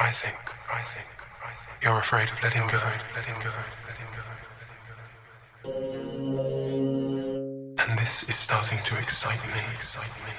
I think, I think, I think you're afraid of letting go, letting go, letting go. And this is starting to excite me, excite me.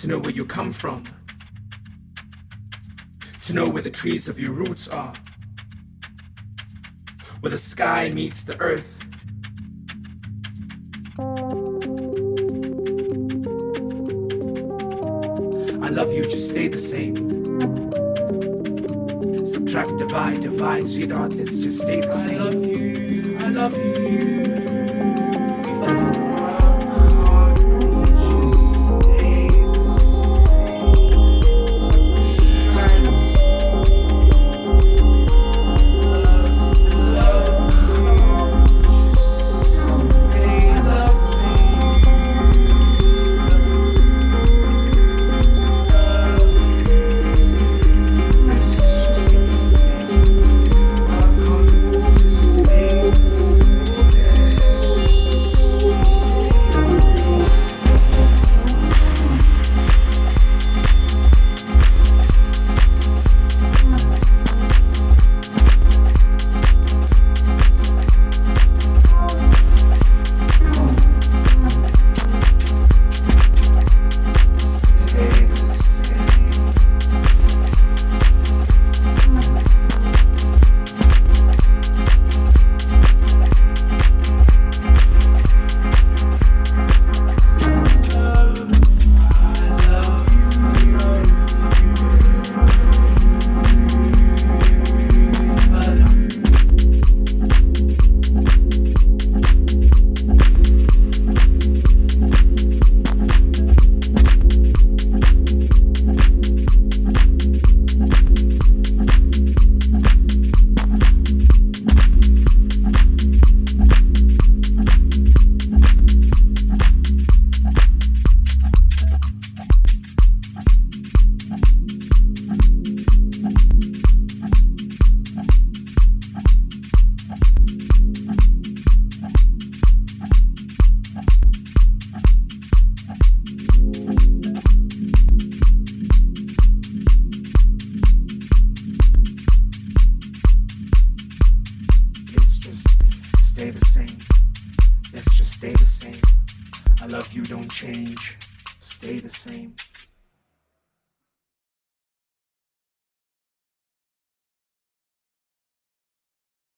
To know where you come from. To know where the trees of your roots are. Where the sky meets the earth. I love you, just stay the same. Subtract, divide, divide, sweetheart, let's just stay the same. I love you, I love you.